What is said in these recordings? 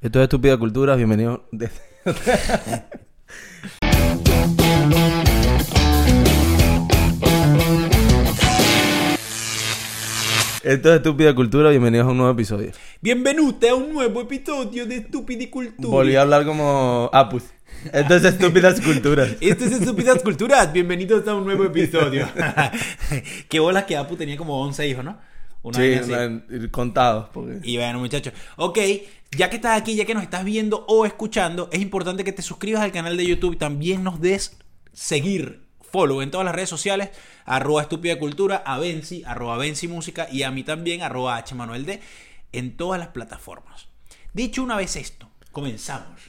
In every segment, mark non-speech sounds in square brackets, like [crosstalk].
Esto es Estúpida Cultura, bienvenidos. de- [laughs] Esto es Estúpida Cultura, bienvenidos a un nuevo episodio. Benvenuti a un nuevo episodio de Stupidi Cultura. Volví a hablar como Apus. Esto es Estúpidas Culturas. [laughs] Esto es Estúpidas Culturas. Bienvenidos a un nuevo episodio. [laughs] Qué bolas que Apu tenía como 11 hijos, ¿no? Una Sí, vaina así. una- contados. Porque... Y bueno, muchachos. Ok, ya que estás aquí, ya que nos estás viendo o escuchando, es importante que te suscribas al canal de YouTube y también nos des seguir, follow en todas las redes sociales, arroba estúpida cultura, a Benzi, arroba Benzi Música y a mí también, arroba H Manuel D, en todas las plataformas. Dicho una vez esto, comenzamos.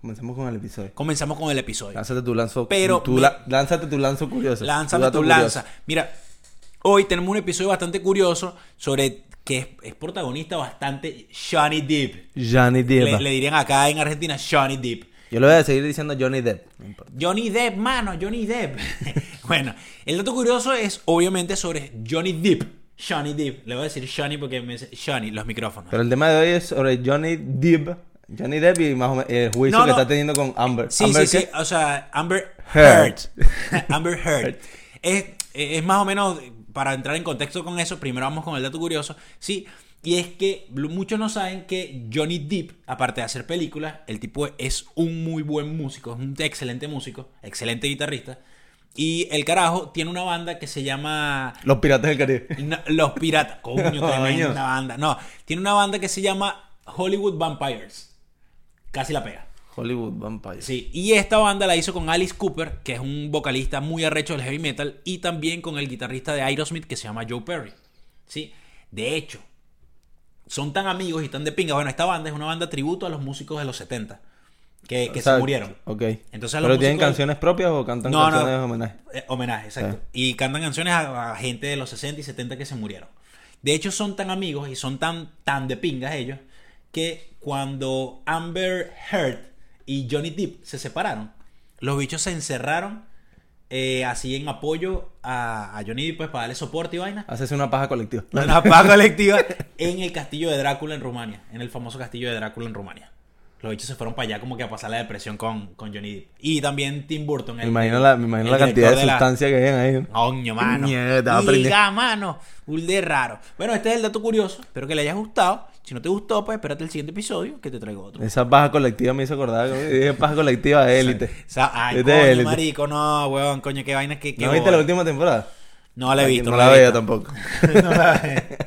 Comenzamos con el episodio. Comenzamos con el episodio. Lánzate tu lanzo. Pero tu la- lánzate tu lanzo curioso. Lánzame dato tu curioso. lanza. Mira, hoy tenemos un episodio bastante curioso sobre que es, es protagonista bastante Johnny Depp. Johnny Depp. Le, le dirían acá en Argentina Johnny Depp. Yo le voy a seguir diciendo Johnny Depp. No. Johnny Depp, mano, Johnny Depp. [laughs] bueno, el dato curioso es obviamente sobre Johnny Depp. Johnny Depp. Le voy a decir Johnny porque me dice Johnny, los micrófonos. Pero el tema de hoy es sobre Johnny Depp. Johnny Depp y más o menos el juicio No, que está teniendo con Amber. Sí, ¿Amber sí, qué? sí. O sea, Amber Heard. Heard. [laughs] Amber Heard. [laughs] Es, es más o menos, para entrar en contexto con eso, primero vamos con el dato curioso. Sí, y es que muchos no saben que Johnny Depp, aparte de hacer películas, el tipo es un muy buen músico, es un excelente músico, excelente guitarrista. Y el carajo tiene una banda que se llama Los Piratas del Caribe. no, Los Piratas. Coño, [laughs] Coño. tremenda banda. No, tiene una banda que se llama Hollywood Vampires. Casi la pega. Hollywood Vampire. Sí, y esta banda la hizo con Alice Cooper, que es un vocalista muy arrecho del heavy metal, y también con el guitarrista de Aerosmith que se llama Joe Perry. Sí, de hecho, son tan amigos y tan de pinga. Bueno, esta banda es una banda tributo a los músicos de los 70 que, que O sea, se murieron. Ok. Entonces, ¿Pero tienen canciones propias o cantan No, no. canciones de homenaje? Eh, homenaje, exacto. Y cantan canciones a, a gente de los 60 y 70 que se murieron. De hecho, son tan amigos y son tan, tan de pingas ellos que cuando Amber Heard y Johnny Depp se separaron, los bichos se encerraron eh, así en apoyo a, a Johnny Depp pues, para darle soporte y vaina. Haces una paja colectiva. Una paz colectiva [laughs] en el castillo de Drácula en Rumania. En el famoso castillo de Drácula en Rumania. Los bichos se fueron para allá como que a pasar la depresión con, con Johnny Depp. Y también Tim Burton. Me el- imagino la, me imagino la cantidad de director la- sustancia que hay ahí. Coño, mano. Liga, mano. Un de raro. Bueno, este es el dato curioso. Espero que le haya gustado. Si no te gustó, pues espérate el siguiente episodio que te traigo otro. Esa paja colectiva me hizo acordar. Dije paja colectiva de élite. O sea, ay, coño, élite. marico, no, huevón, coño, qué vaina que. ¿No viste la última temporada? No la he visto. No la la veía tampoco. [laughs] No la he-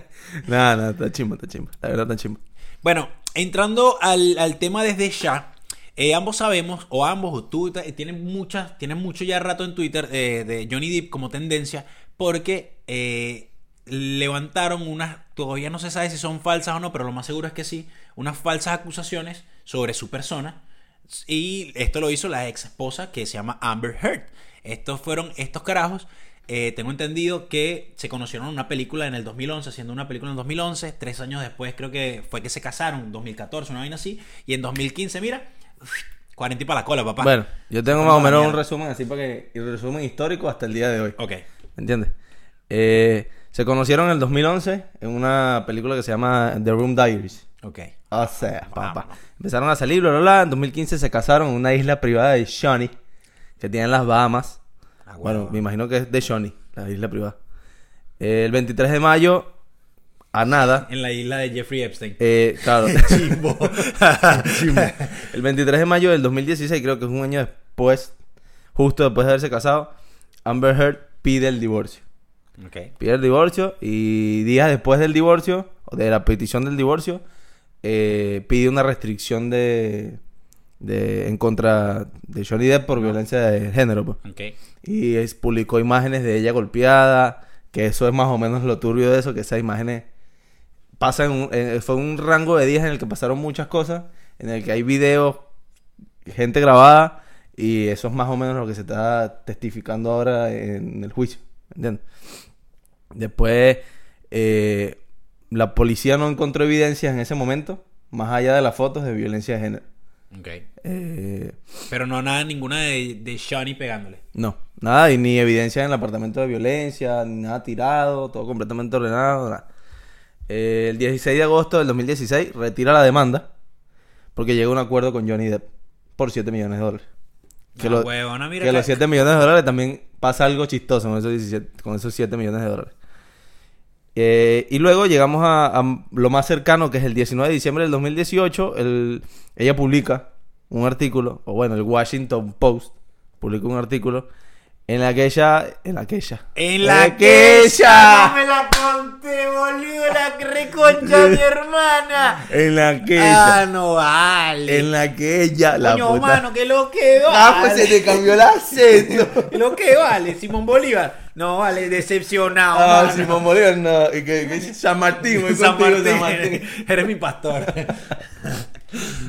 [laughs] Nada, nada, está chimba, está chimba. La verdad está chimba. Bueno, entrando al, al tema desde ya, eh, ambos sabemos, o ambos, o tú, tienen muchas, tienen mucho ya rato en Twitter eh, de Johnny Depp como tendencia, porque eh, levantaron unas, todavía no se sabe si son falsas o no, pero lo más seguro es que sí, unas falsas acusaciones sobre su persona. Y esto lo hizo la ex esposa que se llama Amber Heard. Estos fueron estos carajos. eh, tengo entendido que se conocieron en una película en el 2011, haciendo una película en 2011. Tres años después creo que fue que se casaron, 2014, una vaina así. Y en 2015, mira, 40 y para la cola, papá. Bueno, yo tengo más o menos un resumen así para que. Resumen histórico hasta el día de hoy. Ok. ¿Me entiendes? Eh, se conocieron en el 2011 en una película que se llama The Room Diaries. Ok. O sea, papá. Empezaron a salir, bla, bla, bla. En 2015 se casaron en una isla privada de Johnny, que tiene en las Bahamas. Ah, Bueno, bueno. me imagino que es de Johnny, la isla privada. El 23 de mayo, a nada. En la isla de Jeffrey Epstein. eh, claro. [laughs] Chimbo. el 23 [laughs] de mayo del 2016, creo que es un año después, justo después de haberse casado, Amber Heard pide el divorcio. Pide el divorcio y días después del divorcio, o de la petición del divorcio, eh, pide una restricción de, de en contra de Johnny Depp por violencia de género. pues. Y es- publicó imágenes de ella golpeada, que eso es más o menos lo turbio de eso, que esas imágenes pasan, un- eh, fue un rango de días en el que pasaron muchas cosas, en el que hay videos, gente grabada, y eso es más o menos lo que se está testificando ahora en el juicio, ¿entiendes? Después, eh, la policía no encontró evidencias en ese momento, más allá de las fotos de violencia de género. Ok. Eh, Pero no nada, ninguna de, de Johnny pegándole. No, nada, y ni evidencia en el apartamento de violencia, ni nada tirado, todo completamente ordenado. nada. Eh, el 16 de agosto del 2016 retira la demanda, porque llega a un acuerdo con Johnny Depp por 7 millones de dólares. Que, Ah, lo- huevona, mira que que- los 7 millones de dólares también pasa algo chistoso con esos, 17 con esos 7 millones de dólares. Eh, y luego llegamos a, a lo más cercano, que es el 19 de diciembre del 2018. el- ella publica un artículo, o bueno, el Washington Post publica un artículo en la que ella... En la que ella... En la que que ella... No me la conté, boludo, la reconcha de mi hermana. En la que Ah, no vale. En la que ella... La Coño, puta- mano, que lo que vale. Ah, pues se te cambió el acento. [laughs] Lo que vale, Simón Bolívar. No vale, decepcionado. Ah, mano. Simón Bolívar, no. Que dice San Martín, San Martín. San Martín. [laughs] Eres mi pastor.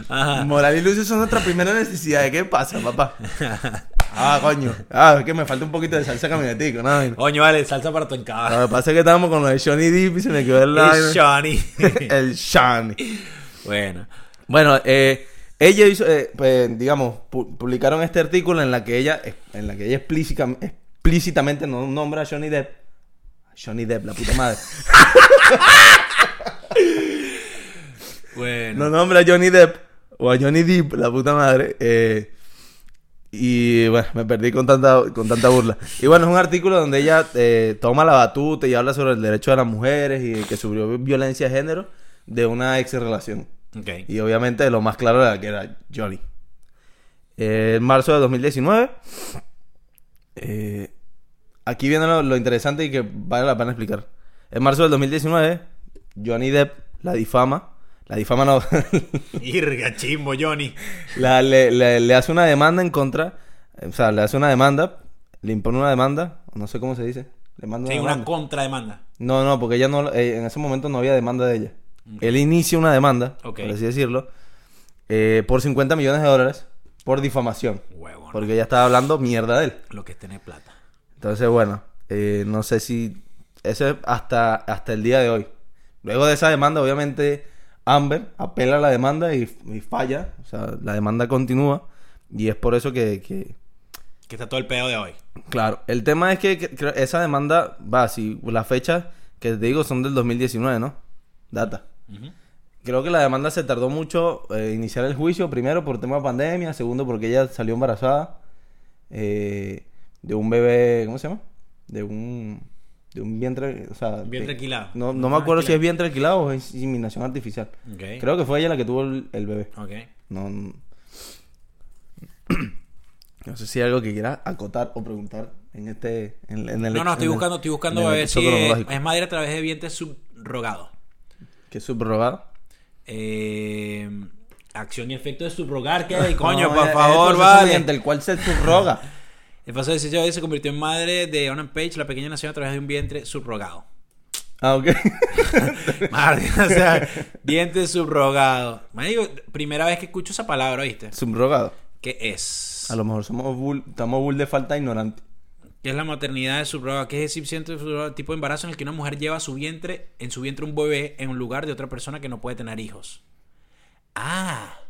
Ajá. Moral y luces son nuestra primera necesidad. ¿Qué pasa, papá? [laughs] Ah, coño. Ah, es que me falta un poquito de salsa caminetico, ¿no? Coño, vale, salsa para tu Lo encaba. que pasa es que estábamos con lo de Johnny Depp y se me quedó el Es line. Johnny. [laughs] El Johnny. bueno. Bueno, eh, ella hizo, eh, pues, digamos, pu- publicaron este artículo en la que ella, en la que ella explícitamente no nombra a Johnny Depp. Johnny Depp, la puta madre. [laughs] Bueno. no nombra a Johnny Depp o a Johnny Depp, la puta madre. eh, y bueno, me perdí con tanta, con tanta burla. Y bueno, es un artículo donde ella eh, toma la batuta y habla sobre el derecho de las mujeres y que sufrió violencia de género de una ex relación. Y obviamente lo más claro era que era Johnny. Eh, en marzo de 2019. eh, aquí viene lo, lo interesante y que vale la pena explicar. En marzo del 2019, Johnny Depp la difama. La difama no. [laughs] Irga, chimbo, Johnny. la- le, le- le hace una demanda en contra. O sea, le hace una demanda. Le impone una demanda. No sé cómo se dice. Le manda Sí, una una demanda. contrademanda. No, no, porque ella no, eh, en ese momento no había demanda de ella. Él inicia una demanda, por así decirlo, eh, por 50 millones de dólares por difamación. Huevo, Porque ella estaba hablando mierda de él. Lo que es tener plata. Entonces, bueno, eh, no sé si... Eso es hasta, hasta el día de hoy. Luego de esa demanda, obviamente, Amber apela a la demanda y, y falla. O sea, la demanda continúa. Y es por eso que- que, Que está todo el pedo de hoy. Claro, el tema es que, que- esa demanda va, si las fechas que te digo son del 2019, ¿no? Data. Creo que la demanda se tardó mucho eh, iniciar el juicio, primero por tema de pandemia, segundo porque ella salió embarazada eh, de un bebé, ¿cómo se llama? De un, de un vientre, o sea... Vientre alquilado. No, no me acuerdo si es vientre alquilado o es inseminación artificial. Ok. Creo que fue ella la que tuvo el, el bebé. Ok. No, no- [clears throat] no sé si hay algo que quieras acotar o preguntar en este... En, en el, No, no, estoy el- buscando, estoy buscando a ver si es, madre a través de vientre subrogado. ¿Qué es subrogado? Eh, acción y efecto de subrogar, ¿qué? [laughs] Coño, por favor, vale. el cual se subroga. [laughs] El pasado 16 de abril se convirtió en madre de Onan Page, la pequeña nació a través de un vientre subrogado. ah, ok. [laughs] Madre, o sea, vientre subrogado. Me digo, primera vez que escucho esa palabra, ¿viste? subrogado. ¿Qué es? A lo mejor somos bull, estamos bull de falta ignorante. ¿Qué es la maternidad de subrogado? ¿Qué es subrogado? tipo de embarazo en el que una mujer lleva su vientre, en su vientre un bebé en un lugar de otra persona que no puede tener hijos? Ah,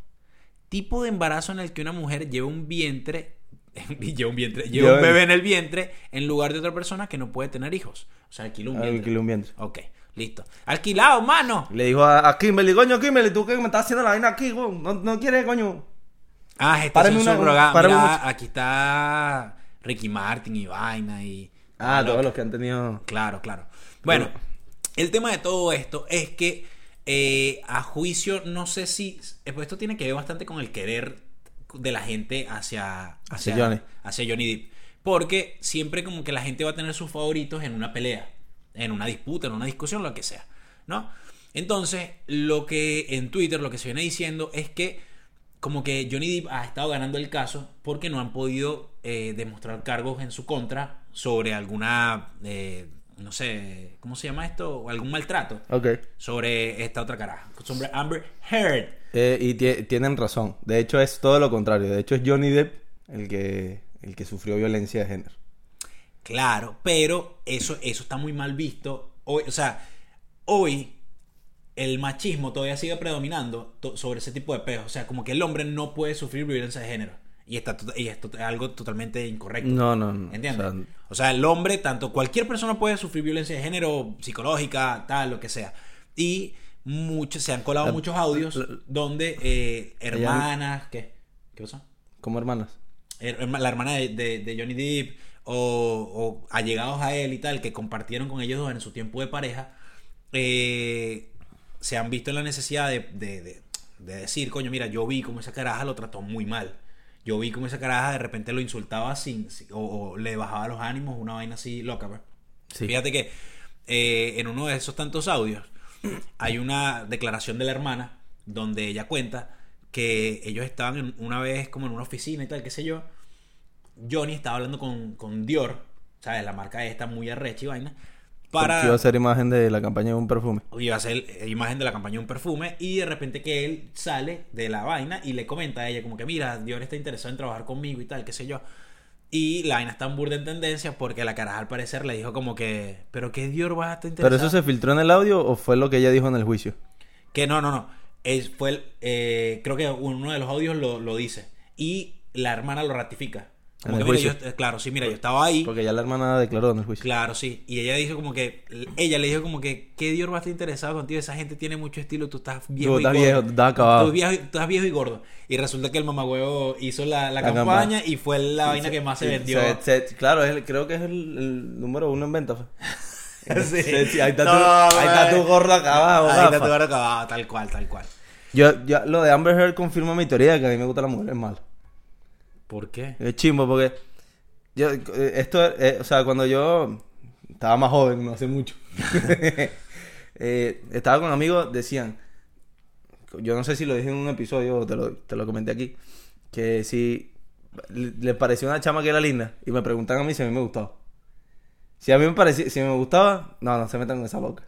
tipo de embarazo en el que una mujer lleva un vientre, [laughs] lleva un vientre, lleva un bebé en el vientre en lugar de otra persona que no puede tener hijos. O sea, alquila un vientre. Alquilé un vientre. Ok, listo. Alquilado, mano. Le dijo a, a Kimberly, coño, Kimberly, tú que me estás haciendo la vaina aquí, güey? No, no quieres, coño. Ah, gestación una- subrogada. Mira, aquí está Ricky Martin y vaina y... Ah, todos los que han tenido. Claro, claro. Bueno, el tema de todo esto es que eh, a juicio, no sé si. eh, pues esto tiene que ver bastante con el querer de la gente hacia, Hacia Johnny. hacia Johnny Depp. Porque siempre como que la gente va a tener sus favoritos en una pelea, en una disputa, en una discusión, lo que sea. ¿No? Entonces, lo que en Twitter, lo que se viene diciendo es que como que Johnny Depp ha estado ganando el caso porque no han podido eh, demostrar cargos en su contra sobre alguna, eh, no sé, ¿cómo se llama esto? O algún maltrato sobre esta otra caraja, sobre Amber Heard. Eh, y tie- tienen razón. De hecho, es todo lo contrario. De hecho, es Johnny Depp el que, el que sufrió violencia de género. Claro, pero eso, eso está muy mal visto. Hoy, o sea, hoy el machismo todavía sigue predominando sobre ese tipo de peos. O sea, como que el hombre no puede sufrir violencia de género. Y, está, y esto es algo totalmente incorrecto. No, no, no. ¿Entiendes? O sea, O sea, el hombre, tanto cualquier persona puede sufrir violencia de género, psicológica, tal, lo que sea. Y muchos, se han colado muchos audios donde eh, hermanas, ¿qué? ¿Qué pasó? Como hermanas. Her- La hermana de, de- de Johnny Depp o, o allegados a él y tal, que compartieron con ellos dos en su tiempo de pareja, eh, se han visto en la necesidad de, de- de- de decir, coño, mira, yo vi cómo esa caraja lo trató muy mal. Yo vi cómo esa caraja de repente lo insultaba sin, o, o le bajaba los ánimos, una vaina así loca, pues. Sí. Fíjate que eh, en uno de esos tantos audios [clears throat] hay una declaración de la hermana donde ella cuenta que ellos estaban en- una vez como en una oficina y tal, qué sé yo. Johnny estaba hablando con, con Dior, ¿sabes? La marca esta muy arrecha y vaina. Para... Porque iba a ser imagen de la campaña de un perfume. iba a ser eh, imagen de la campaña de un perfume y de repente que él sale de la vaina y le comenta a ella como que mira, Dior está interesado en trabajar conmigo y tal, qué sé yo. Y la vaina está en burda en tendencia porque la caraja al parecer le dijo como que, pero ¿qué Dior va a estar interesado? ¿Pero eso se filtró en el audio o fue lo que ella dijo en el juicio? Que no, no, no. Es, fue el, eh, creo que uno de los audios lo, lo dice. Y la hermana lo ratifica. Como ¿En que, el mira, juicio? yo- eh, claro, sí, mira, yo estaba ahí. Porque ya la hermana declaró en el juicio. Claro, sí. Y ella dijo como que, ella le dijo como que, ¿qué Dior va a estar interesado contigo? Esa gente tiene mucho estilo, tú estás viejo Tú y gordo. viejo, estás acabado. Tú, viejo, tú estás viejo y gordo. Y resulta que el mamagüevo hizo la, la La campaña, campaña. y fue la vaina que más se vendió. se- se- claro, es el- creo que es el, el número uno en venta. fue. [laughs] Sí. Sí, ahí está, No, tu, ahí está tu acá abajo. Ahí está tu gordo acabado, tal cual, tal cual. Yo, yo, lo de Amber Heard confirma mi teoría de que a mí me gusta la mujer es mala. ¿Por qué? Es chimbo porque yo, eh, esto, eh, o sea, cuando yo estaba más joven, no hace mucho, [laughs] eh, estaba con amigos, decían, yo no sé si lo dije en un episodio o te lo, te lo comenté aquí, que si le le pareció una chama que era linda y me preguntan a mí si a mí me gustaba. Si a mí me parecía, si me gustaba, no, no se metan con esa boca.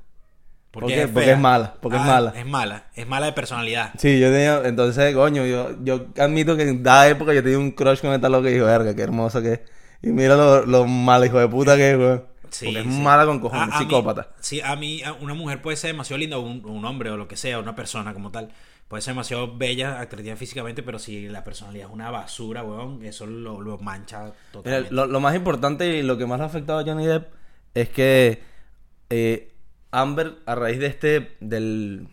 Porque fea. es mala, porque es mala. Es mala, es mala de personalidad. Sí, yo tenía, entonces, coño, yo, yo admito que en dada época yo tenía un crush con esta loca y dije, verga, qué hermosa que es. Y mira lo, lo mala hijo de puta que es, weón. Sí, Porque es sí. mala con cojones, A- a mí- psicópata. sí, a mí una mujer puede ser demasiado linda, o un, un hombre o lo que sea, una persona como tal. Puede ser demasiado bella, atractiva físicamente, pero si la personalidad es una basura, weón, eso lo, lo mancha Mira, totalmente. lo, lo más importante y lo que más le ha afectado a Johnny Depp es que eh, Amber, a raíz de este, del,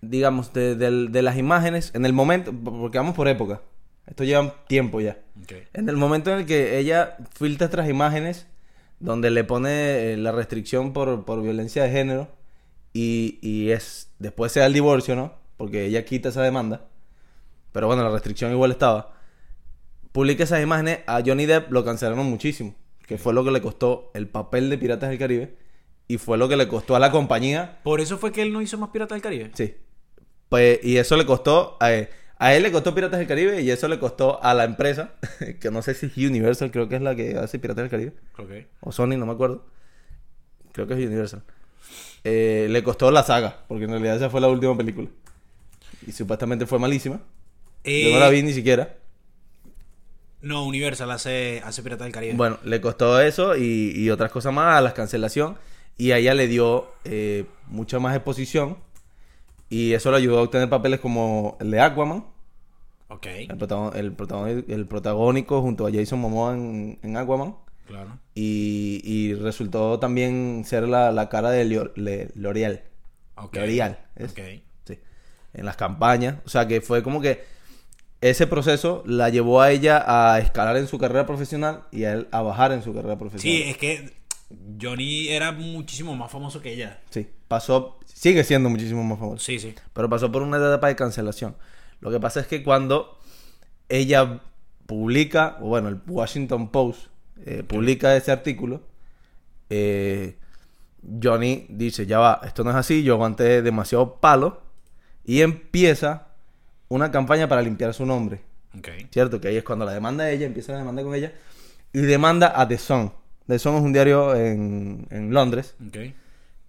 digamos, de, del- de las imágenes, en el momento, porque vamos por época, esto lleva tiempo ya. En el momento en el que ella filtra estas imágenes, donde le pone eh, la restricción por, por violencia de género, y, y es después se da el divorcio, ¿no? Porque ella quita esa demanda, pero bueno, la restricción igual estaba. Publica esas imágenes, a Johnny Depp lo cancelaron muchísimo, que fue lo que le costó el papel de Piratas del Caribe, y fue lo que le costó a la compañía Por eso fue que él no hizo más Pirata del Caribe. Sí. Pues, y eso le costó, a él, a él le costó Piratas del Caribe y eso le costó a la empresa, [laughs] que no sé si es Universal, creo que es la que hace Piratas del Caribe, Ok. o Sony, no me acuerdo. Creo que es Universal. Eh, le costó la saga, porque en realidad esa fue la última película. Y supuestamente fue malísima. Yo no la vi ni siquiera. No, Universal hace, hace Pirata del Caribe. Bueno, le costó eso y, y otras cosas más, a la cancelación. Y a ella le dio eh, mucha más exposición. Y eso le ayudó a obtener papeles como el de Aquaman. Ok, El, protagon- el, protagon- el protagónico junto a Jason Momoa en, en Aquaman. claro. Y, y resultó también ser la, la cara de L'Oreal. Ok. L'Oreal. ¿es? Ok. Sí. En las campañas. O sea que fue como que ese proceso la llevó a ella a escalar en su carrera profesional y a él a bajar en su carrera profesional. Sí, es que Johnny era muchísimo más famoso que ella. Sí. Pasó, sigue siendo muchísimo más famoso. Sí, sí. Pero pasó por una etapa de cancelación. Lo que pasa es que cuando ella publica, o bueno, el Washington Post eh, publica ese artículo, eh, Johnny dice, ya va, esto no es así, yo aguanté demasiado palo, y empieza una campaña para limpiar su nombre. Ok. ¿Cierto? Que ahí es cuando la demanda de ella, empieza la demanda con ella, y demanda a The Sun. The Sun es un diario en, en Londres.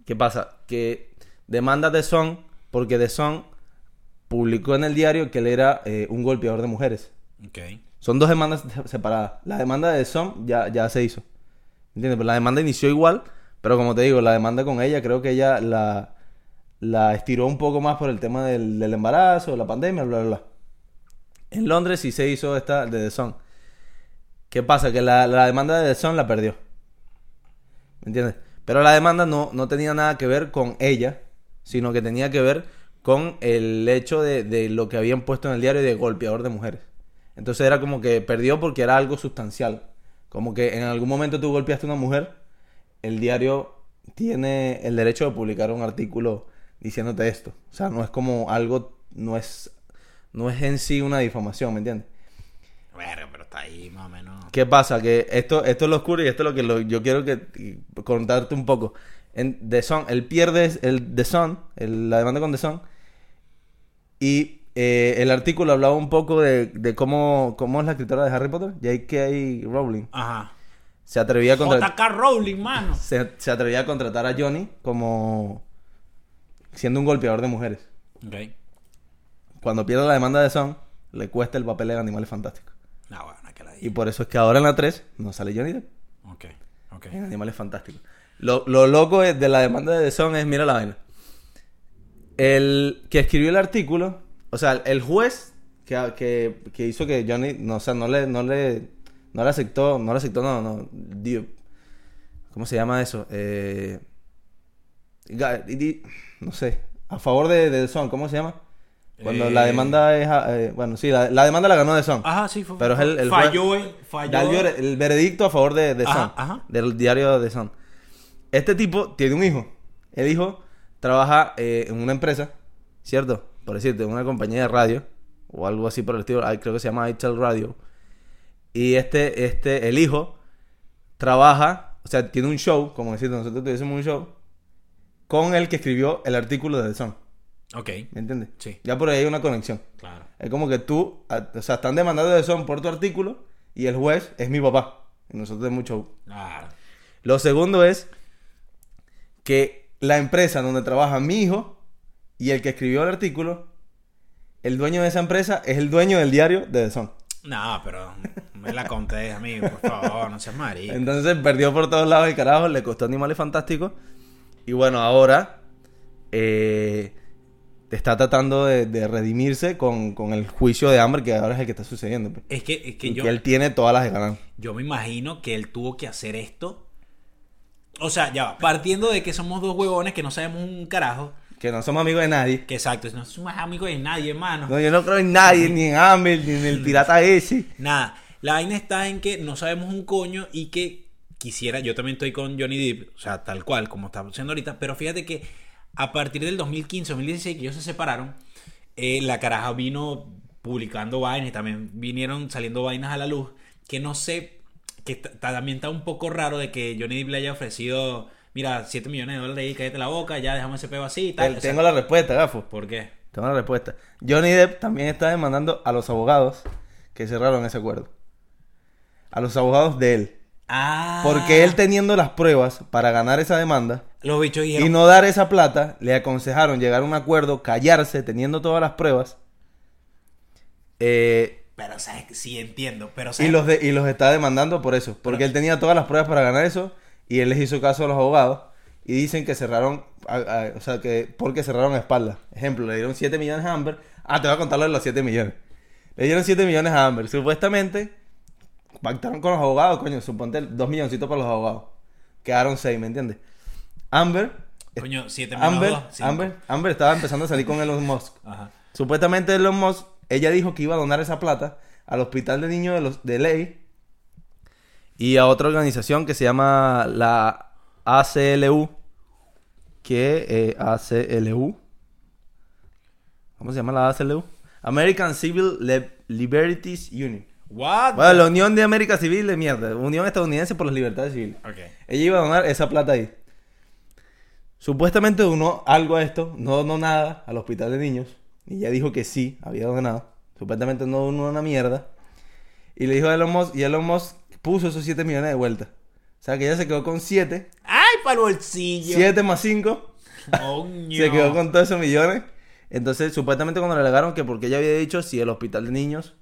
¿Qué pasa? Que demanda The Sun porque The Sun publicó en el diario que él era eh, un golpeador de mujeres. Son dos demandas separadas. La demanda de The Sun ya, ya se hizo. ¿Entiendes? Pero la demanda inició igual, pero como te digo, la demanda con ella creo que ella la, la estiró un poco más por el tema del, del embarazo, la pandemia, bla, bla, bla. En Londres sí se hizo esta de The Sun. ¿Qué pasa? Que la, la demanda de The Sun la perdió. ¿Me entiendes? Pero la demanda no, no tenía nada que ver con ella, sino que tenía que ver con el hecho de, de lo que habían puesto en el diario de golpeador de mujeres. Entonces era como que perdió porque era algo sustancial. Como que en algún momento tú golpeaste a una mujer, el diario tiene el derecho de publicar un artículo diciéndote esto. O sea, no es como algo, no es, no es en sí una difamación, ¿me entiendes? Está ahí más o menos. ¿Qué pasa? Que esto, esto es lo oscuro y esto es lo que lo- yo quiero que contarte un poco. En The Sun, él pierde el The el- la demanda con The Sun, y eh, el artículo hablaba un poco de, de cómo, cómo es la escritora de Harry Potter, J.K. Rowling. Ajá. Se atrevía a contratar... JK Rowling, mano. [laughs] Se, se atrevía a contratar a Johnny como siendo un golpeador de mujeres. Ok. Cuando pierde la demanda de Son, le cuesta el papel de Animales Fantásticos. No, bueno, Y por eso es que ahora en la 3 no sale Johnny Depp Ok, ok. en Animales Fantásticos. Lo, lo loco es- de la demanda de The Son es, mira la vaina. El que escribió el artículo, o sea, el juez que, que, que hizo que Johnny, no, o sea, no le, no le, no le aceptó, no le aceptó, no, no, dio- ¿cómo se llama eso? Eh, no sé, a favor de, de The Son, ¿cómo se llama? Cuando Eh. la demanda es, eh, bueno, sí, la, la demanda la ganó The Son. Ajá, sí, fue. Pero es el- el falló, el- falló. El, ver- el veredicto a favor de, de Ajá, ajá. del diario de Sun. Este tipo tiene un hijo. El hijo trabaja eh, en una empresa, ¿cierto? Por decirte, en una compañía de radio o algo así por el estilo. Creo que se llama iTel Radio. Y este, este, el hijo trabaja, o sea, tiene un show, como decirte, nosotros tuviésemos un show, con el que escribió el artículo de The Sun. Ok, ¿Me entiendes? Sí. Ya por ahí hay una conexión. claro. Es como que tú, o sea, están demandando de son por tu artículo y el juez es mi papá. Y nosotros tenemos mucho. Claro. Lo segundo es que la empresa donde trabaja mi hijo y el que escribió el artículo, el dueño de esa empresa es el dueño del diario de The Sun. No, pero me la contés, amigo, por favor, no seas marico. Entonces perdió por todos lados el carajo, le costó Animales Fantásticos. Y bueno, ahora eh, está tratando de, de redimirse con, con el juicio de hambre que ahora es el que está sucediendo. pues. Es que, es que Y yo, que él tiene todas las de ganar. yo me imagino que él tuvo que hacer esto. O sea, ya va, partiendo de que somos dos huevones que no sabemos un carajo. Que no somos amigos de nadie. Que exacto, no somos amigos de nadie, hermano. No, yo no creo en nadie, ni en Amber, ni en el [laughs] pirata ese. Nada, la vaina está en que no sabemos un coño y que quisiera, yo también estoy con Johnny Depp, o sea, tal cual como está haciendo ahorita, pero fíjate que a partir del 2015, 2016, que ellos se separaron, eh, la caraja vino publicando vainas y también vinieron saliendo vainas a la luz, que no sé, que también está un poco raro de que Johnny Depp le haya ofrecido, mira, 7 millones de dólares y cállate la boca, ya dejamos ese peo así y tal. Sea, Tengo la respuesta, gafo. ¿Por qué? Tengo la respuesta. Johnny Depp también está demandando a los abogados que cerraron ese acuerdo. A los abogados de él. Ah, Porque él teniendo las pruebas para ganar esa demanda los bichos dijeron, y no dar esa plata, le aconsejaron llegar a un acuerdo, callarse, teniendo todas las pruebas. Eh, pero sí entiendo, pero y, sabes, los de- y los está demandando por eso. Porque él tenía todas las pruebas para ganar eso y él les hizo caso a los abogados. Y dicen que cerraron, a- a- o sea, que porque cerraron a espaldas. Ejemplo, le dieron 7 millones a Amber. Ah, te voy a contar lo de los 7 millones. Le dieron 7 millones a Amber. Supuestamente pactaron con los abogados, coño, suponte 2 milloncitos para los abogados. Quedaron 6, ¿me entiendes? Amber, Coño, 7 menos Amber, dos. Amber, Amber estaba empezando a salir con Elon Musk. [laughs] Ajá. Supuestamente Elon Musk, ella dijo que iba a donar esa plata al hospital de niños de, los, de ley y a otra organización que se llama la ACLU, que eh, ACLU, ¿cómo se llama la ACLU? American Civil Liberties Union. What? Bueno, la Unión de América Civil de mierda, Unión Estadounidense por las Libertades Civiles. Ok. Ella iba a donar esa plata ahí. Supuestamente donó algo a esto, no donó nada al hospital de niños. Y ella dijo que sí, había donado. Supuestamente no donó una mierda. Y le dijo a Elon Musk, y Elon Musk puso esos 7 millones de vuelta. O sea que ella se quedó con 7. ¡Ay, para el bolsillo! 7 más 5. Coño. [laughs] Se quedó con todos esos millones. Entonces, supuestamente cuando le alegaron que porque ella había dicho si el hospital de niños.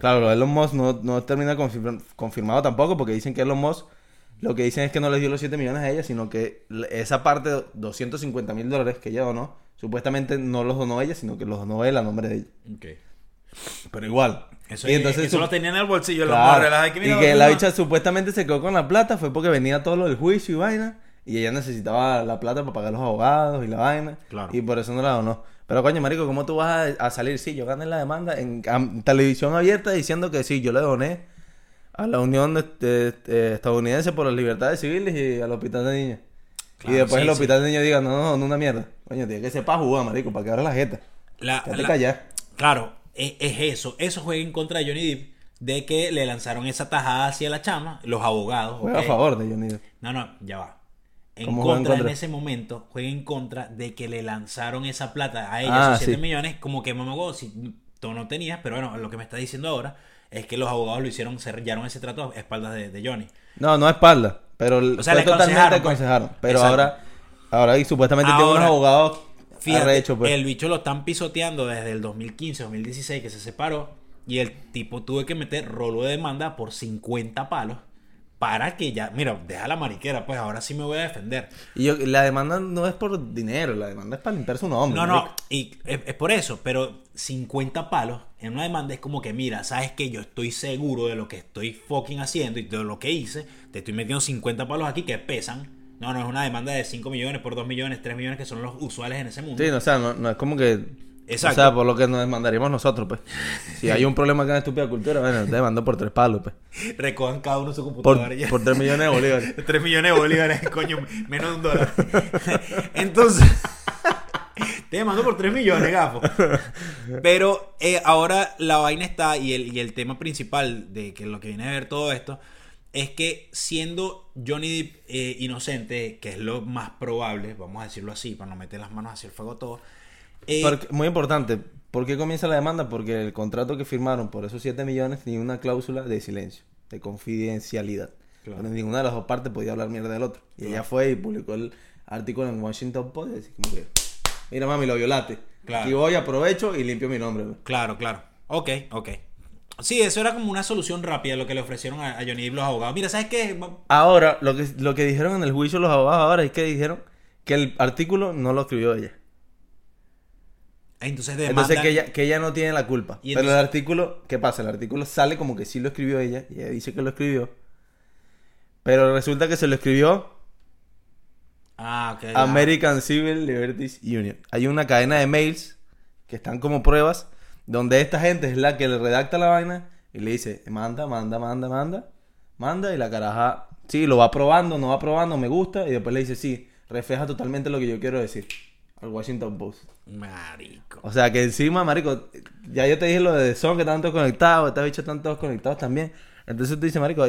Claro, lo de Elon Musk no, no termina confirma- confirmado tampoco porque dicen que Elon Musk lo que dicen es que no les dio los 7 millones a ella, sino que esa parte de 250 mil dólares que ella donó, supuestamente no los donó ella, sino que los donó él a nombre de ella. Ok. Pero igual. Eso, y entonces eso lo tenía en el bolsillo. Lo Claro. morre, la de que, y que la bicha supuestamente se quedó con la plata fue porque venía todo lo del juicio y vaina. Y ella necesitaba la plata para pagar los abogados y la vaina. Claro. Y por eso no la donó. Pero coño, marico, ¿cómo tú vas a, a salir? Sí, yo gané la demanda en, televisión abierta diciendo que sí, yo le doné a la Unión de- de- de Estadounidense por las libertades civiles y al Hospital de Niños. Claro, y después sí, el sí. Hospital de Niños diga, no, no, no, una mierda. Coño, tiene que ser para jugar, marico, para que abra la jeta. La- callado. Claro, es, es eso. Eso juega en contra de Johnny Depp de que le lanzaron esa tajada hacia la chama, los abogados. Juega a favor de Johnny Depp. No, no, ya va. En ¿Cómo juega en contra, en ese momento, juega en contra de que le lanzaron esa plata a ella, Ah, esos 7 sí. millones, como que mamá, si tú no tenías, pero bueno, lo que me está diciendo ahora es que los abogados lo hicieron, sellaron ese trato a espaldas de, de Johnny. No, no a espalda. Pero O sea, le totalmente aconsejaron, pues. Pero Exacto. ahora, ahora y supuestamente tiene unos abogados Fíjate, arrechos, pues. el bicho lo están pisoteando desde el 2015, 2016 que se separó y el tipo tuvo que meter rolo de demanda por 50 palos para que ya, mira, deja la mariquera, pues ahora sí me voy a defender. Y yo, la demanda no es por dinero, la demanda es para limpiar su nombre. No, no, y es, es por eso, pero 50 palos en una demanda es como que, mira, sabes que yo estoy seguro de lo que estoy fucking haciendo y de lo que hice, te estoy metiendo 50 palos aquí que pesan. No, no es una demanda de 5 millones por 2 millones, 3 millones que son los usuales en ese mundo. Sí, no, o sea, no, no es como que... Exacto. O sea, por lo que nos demandaríamos nosotros, pues. Si hay un problema con la estúpida cultura, bueno, te demando por tres palos, pues. Recojan cada uno su Por, computadora ya. por tres millones de bolívares. [laughs] 3 millones de bolívares, [laughs] coño, menos de un dólar. [laughs] Entonces, te demando por 3 millones, gafo. Pero eh, ahora la vaina está, y el, y el tema principal de que lo que viene a ver todo esto, es que siendo Johnny Depp eh, inocente, que es lo más probable, vamos a decirlo así, para no meter las manos hacia el fuego todo. Eh, Porque- muy importante, ¿por qué comienza la demanda? Porque el contrato que firmaron por esos 7 millones tenía una cláusula de silencio, de confidencialidad. Claro. Ninguna de las dos partes podía hablar mierda del otro. Y ella fue y publicó el artículo en Washington Post y como que, mira mami, lo violaste. Claro. Y voy, aprovecho y limpio mi nombre. Claro, claro. Ok, ok. Sí, eso era como una solución rápida lo que le ofrecieron a, Johnny Depp los abogados. Mira, ¿sabes qué? Ahora, lo que, lo que dijeron en el juicio los abogados ahora es que dijeron que el artículo no lo escribió ella. Entonces. Entonces que ella, que ella no tiene la culpa. Y Pero el artículo, ¿qué pasa? El artículo sale como que sí lo escribió ella. Y ella dice que lo escribió. Pero resulta que se lo escribió Ah. American Civil Liberties Union. Hay una cadena de mails que están como pruebas donde esta gente es la que le redacta la vaina y le dice, manda, manda, manda, manda, manda y la caraja, sí, lo va probando, no va probando, me gusta y después le dice, sí, refleja totalmente lo que yo quiero decir al Washington Post. Marico. O sea que encima, marico, ya yo te dije lo de son que están todos conectados, estos bichos están todos conectados también. Entonces tú dices, marico,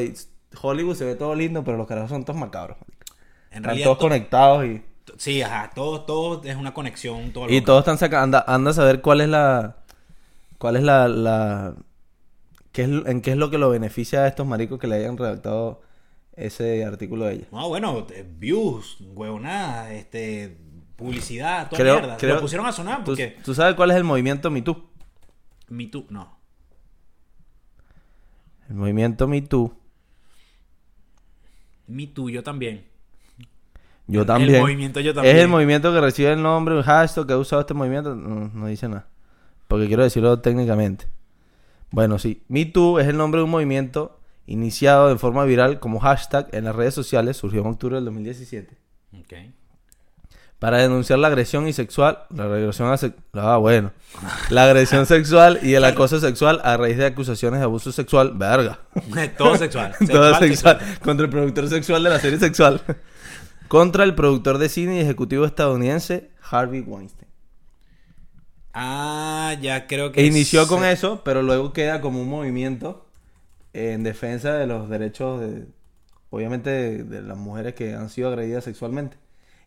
Hollywood se ve todo lindo, pero los carajos son todos macabros. marico. En Están realidad... todos to- conectados y... Sí, ajá. Todo, todo es una conexión. Todo Y todos están sacando, anda, anda a saber cuál es la, cuál es la, la, qué es, en qué es lo que lo beneficia a estos maricos que le hayan redactado ese artículo de ella. No, bueno, eh, views, huevonada, este, publicidad, toda Creo, mierda. creo- Lo pusieron a sonar ¿tú, porque... tú sabes cuál es el movimiento Me Too? Me Too, no. El movimiento Me Too. Me Too, yo también. Yo El- también. el movimiento yo también. Es el movimiento que recibe el nombre, un hashtag que ha usado este movimiento. No, no dice nada. Porque quiero decirlo técnicamente. Bueno, sí. Me Too es el nombre de un movimiento iniciado de forma viral como hashtag en las redes sociales. Surgió en octubre del 2017. Ok. Para denunciar la agresión y sexual, la agresión se- ah, bueno, la agresión sexual y el acoso sexual a raíz de acusaciones de abuso sexual, verga. [laughs] todo sexual. [laughs] Todo sexual. sexual, contra el productor sexual de la serie sexual, [laughs] contra el productor de cine y ejecutivo estadounidense Harvey Weinstein. Ah, ya creo que... E inició con eso, pero luego queda como un movimiento en defensa de los derechos de, obviamente, de, de las mujeres que han sido agredidas sexualmente.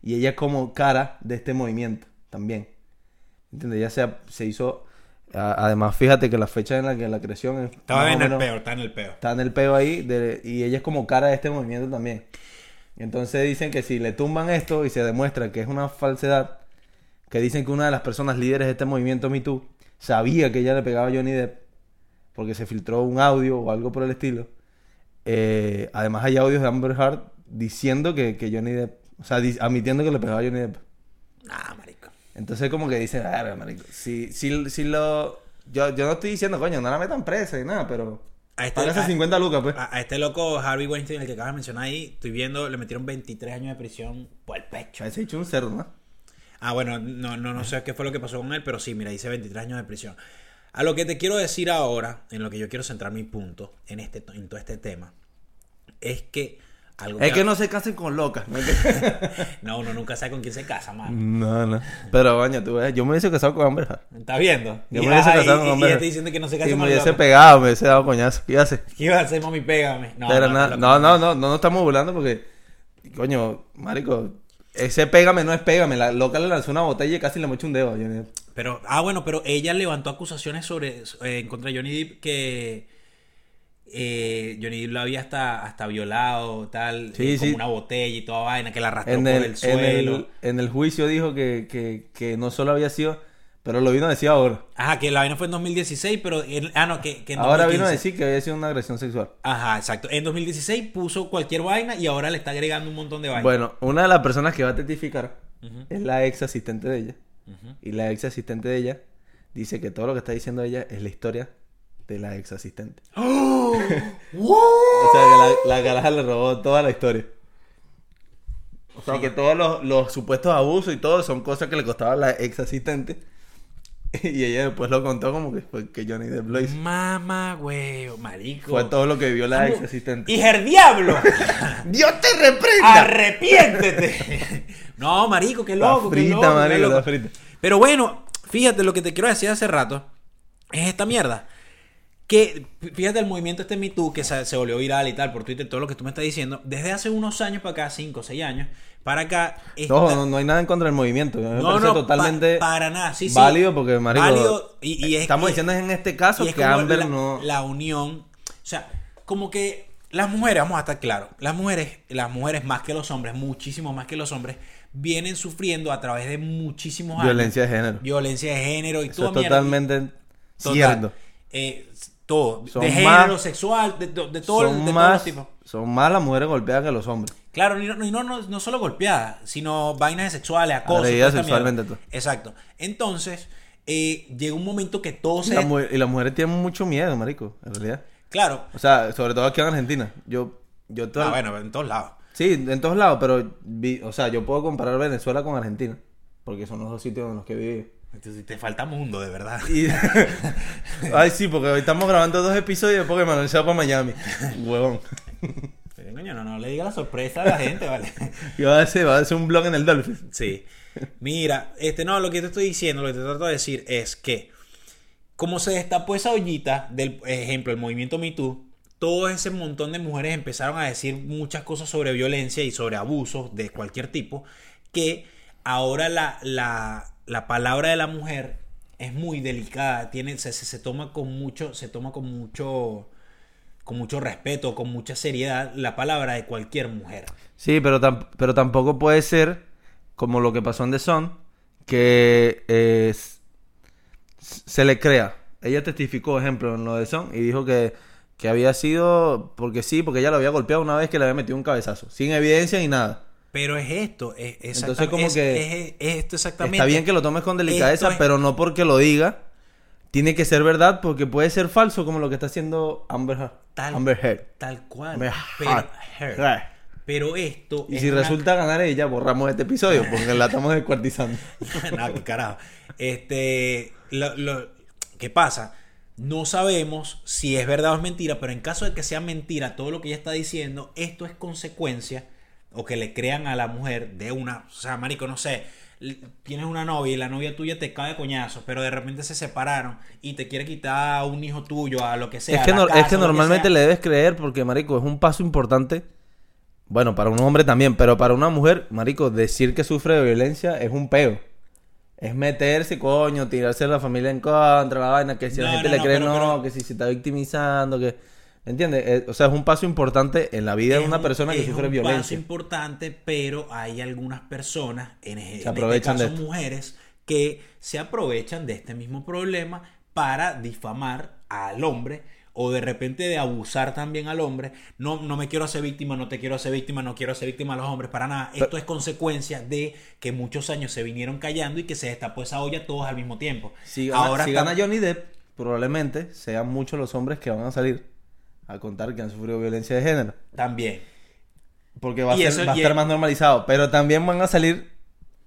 Y ella como cara de este movimiento también. ¿Entiendes? Ella se, se hizo... a- además, fíjate que la fecha en la que la creación es Estaba en el peor, está en el peor. Está en el peo ahí de- y ella es como cara de este movimiento también. Entonces dicen que si le tumban esto y se demuestra que es una falsedad, que dicen que una de las personas líderes de este movimiento Me Too sabía que ella le pegaba a Johnny Depp porque se filtró un audio o algo por el estilo. Eh, además hay audios de Amber Heard diciendo que, que Johnny Depp, o sea, admitiendo que le pegaba a Johnny Depp. Ah, marico. Entonces como que dicen, "Verga, marico, si, si, si lo... Yo, yo no estoy diciendo, coño, no la metan presa y nada, pero A este, Págase a- 50 lucas, pues. a- a este loco Harvey Weinstein, el que acabas de mencionar ahí, estoy viendo, le metieron 23 años de prisión por el pecho. Ese hecho un cerdo, ¿no? Ah, bueno, no, no, no sé qué fue lo que pasó con él, pero sí, mira, dice 23 años de prisión. A lo que te quiero decir ahora, en lo que yo quiero centrar mi punto en, este, en todo este tema, es que algo Es que no se casen con locas. ¿no? [laughs] No, uno nunca sabe con quién se casa, man. no, no. Pero, coño, tú ves, yo me hubiese casado con Amber. ¿Estás viendo? Yo y, me hubiese casado y- con Amber y diciendo que no se Y me hubiese pegado, me hubiese dado coñazo. ¿Qué hace? ¿Qué iba a hacer, mami? Pégame. No, Pero no, no, no, no, no, no, no estamos burlando porque, coño, marico, ese pégame no es pégame. La loca le lanzó una botella y casi le mochó un dedo. a Johnny Depp. Pero, ah, bueno, pero ella levantó acusaciones sobre eh, en contra Johnny Depp que eh, Johnny Depp lo había hasta, hasta violado, tal, Sí, eh, como una botella y toda vaina, que la arrastró En por el, el en, suelo. el, en el juicio dijo que, que, que no solo había sido, pero lo vino a decir ahora. Ajá, que la vaina fue en 2016, pero... en- ah, no, que, que en Ahora vino a 2015. decir que había sido una agresión sexual. Ajá, exacto. En 2016 puso cualquier vaina y ahora le está agregando un montón de vainas. Bueno, una de las personas que va a testificar es la ex asistente de ella. Y la ex asistente de ella dice que todo lo que está diciendo ella es la historia de la ex asistente. [gasps] ¡Oh! O sea, que la, la caraja le robó toda la historia. O sea, que todos los, los supuestos abusos y todo son cosas que le costaba a la ex asistente. [laughs] Y ella después lo contó como que fue que Johnny Depp lo hizo. Mamá, güey, marico. Fue todo lo que vio la ex asistente. ¡Hija del diablo! [laughs] ¡Dios te reprenda! ¡Arrepiéntete! [laughs] no, marico, qué loco, La qué frita, loco, qué marico, loco. la frita. Pero bueno, fíjate lo que te quiero decir hace rato. Es esta mierda. Que, fíjate el movimiento este Me Too que se, se volvió viral y tal por Twitter, todo lo que tú me estás diciendo. Desde hace unos años para acá, 5 o 6 años, para acá. esta- No, no, no hay nada en contra del movimiento. Me No, parece no, totalmente pa- para nada. Sí, sí. válido porque, marico, Válido y, y es- estamos y- diciendo en este caso que Amber la, no... la unión. O sea, como que las mujeres, vamos a estar claros, las mujeres, las mujeres más que los hombres, muchísimo más que los hombres, vienen sufriendo a través de muchísimos años. Violencia de género. Violencia de género y Eso todo es totalmente cierto. Eh, todo. Son de más- género, sexual, de, de- de todo, son, de todos más, los tipos. son más las mujeres golpeadas que los hombres. Claro, y no, y no, no, no solo golpeadas, sino vainas sexuales, acoso. Esta sexualmente, todo. Exacto. Entonces, eh, llega un momento que todo Y, se... y las mujeres tienen mucho miedo, marico, en realidad. Claro. O sea, sobre todo aquí en Argentina. Yo, yo todo- Ah, bueno, en todos lados. Sí, en todos lados, pero, vi- o sea, yo puedo comparar Venezuela con Argentina. Porque son los dos sitios en los que vivido. Entonces, te falta mundo, de verdad. Y... [laughs] Ay, sí, porque hoy estamos grabando dos episodios Manuel se va para Miami. Huevón. Pero, coño, no, no le diga la sorpresa a la gente, ¿vale? [laughs] Y va a hacer, va a hacer un blog en el Dolphin. Sí. Mira, este, no, lo que te estoy diciendo, lo que te trato de decir es que, como se destapó esa ollita del ejemplo, el movimiento Me Too, todo ese montón de mujeres empezaron a decir muchas cosas sobre violencia y sobre abusos de cualquier tipo, que ahora la, la, la palabra de la mujer es muy delicada, tiene, se, se, se toma con mucho, se toma con mucho, con mucho respeto, con mucha seriedad la palabra de cualquier mujer. Sí, pero, tam- pero tampoco puede ser como lo que pasó en The Sun, que eh, se le crea. Ella testificó, ejemplo, en lo de Sun y dijo que, que había sido porque sí, porque ella lo había golpeado una vez que le había metido un cabezazo, sin evidencia ni nada. Pero es esto, es, Entonces, como es- que es- es esto exactamente. Está bien que lo tomes con delicadeza, pero no porque lo diga. Tiene que ser verdad porque puede ser falso como lo que está haciendo Amber Heard. Tal- Amber Heard. Tal cual. Amber Pero, Heard. Heard. Heard. Pero esto. Y es si una- resulta ganar ella, borramos este episodio porque la estamos descuartizando. [laughs] no, qué carajo. Este. Lo, lo- ¿Qué pasa? No sabemos si es verdad o es mentira, pero en caso de que sea mentira todo lo que ella está diciendo, esto es consecuencia o que le crean a la mujer de una. O sea, marico, no sé. Tienes una novia y la novia tuya te cae de coñazos, pero de repente se separaron y te quiere quitar a un hijo tuyo, a lo que sea. es que, la no- casa, es que lo normalmente le debes creer porque, marico, es un paso importante. Bueno, para un hombre también, pero para una mujer, marico, decir que sufre de violencia es un peo. Es meterse, coño, tirarse a la familia en contra, la vaina, que si la gente no, le cree pero- no, pero- que si se está victimizando, que... ¿Me entiendes? Eh, o sea, es un paso importante en la vida de una un- persona que es sufre un violencia. paso importante, pero hay algunas personas, en, en este aprovechan de caso mujeres, que se aprovechan de este mismo problema para difamar al hombre o de repente de abusar también al hombre. No, no me quiero hacer víctima, no te quiero hacer víctima, no quiero hacer víctima a los hombres, para nada. Esto es consecuencia de que muchos años se vinieron callando y que se destapó esa olla todos al mismo tiempo. Si gana, si gana Johnny Depp, probablemente sean muchos los hombres que van a salir a contar que han sufrido violencia de género. También. Porque va a, ser- eso- va a estar más normalizado. Pero también van a salir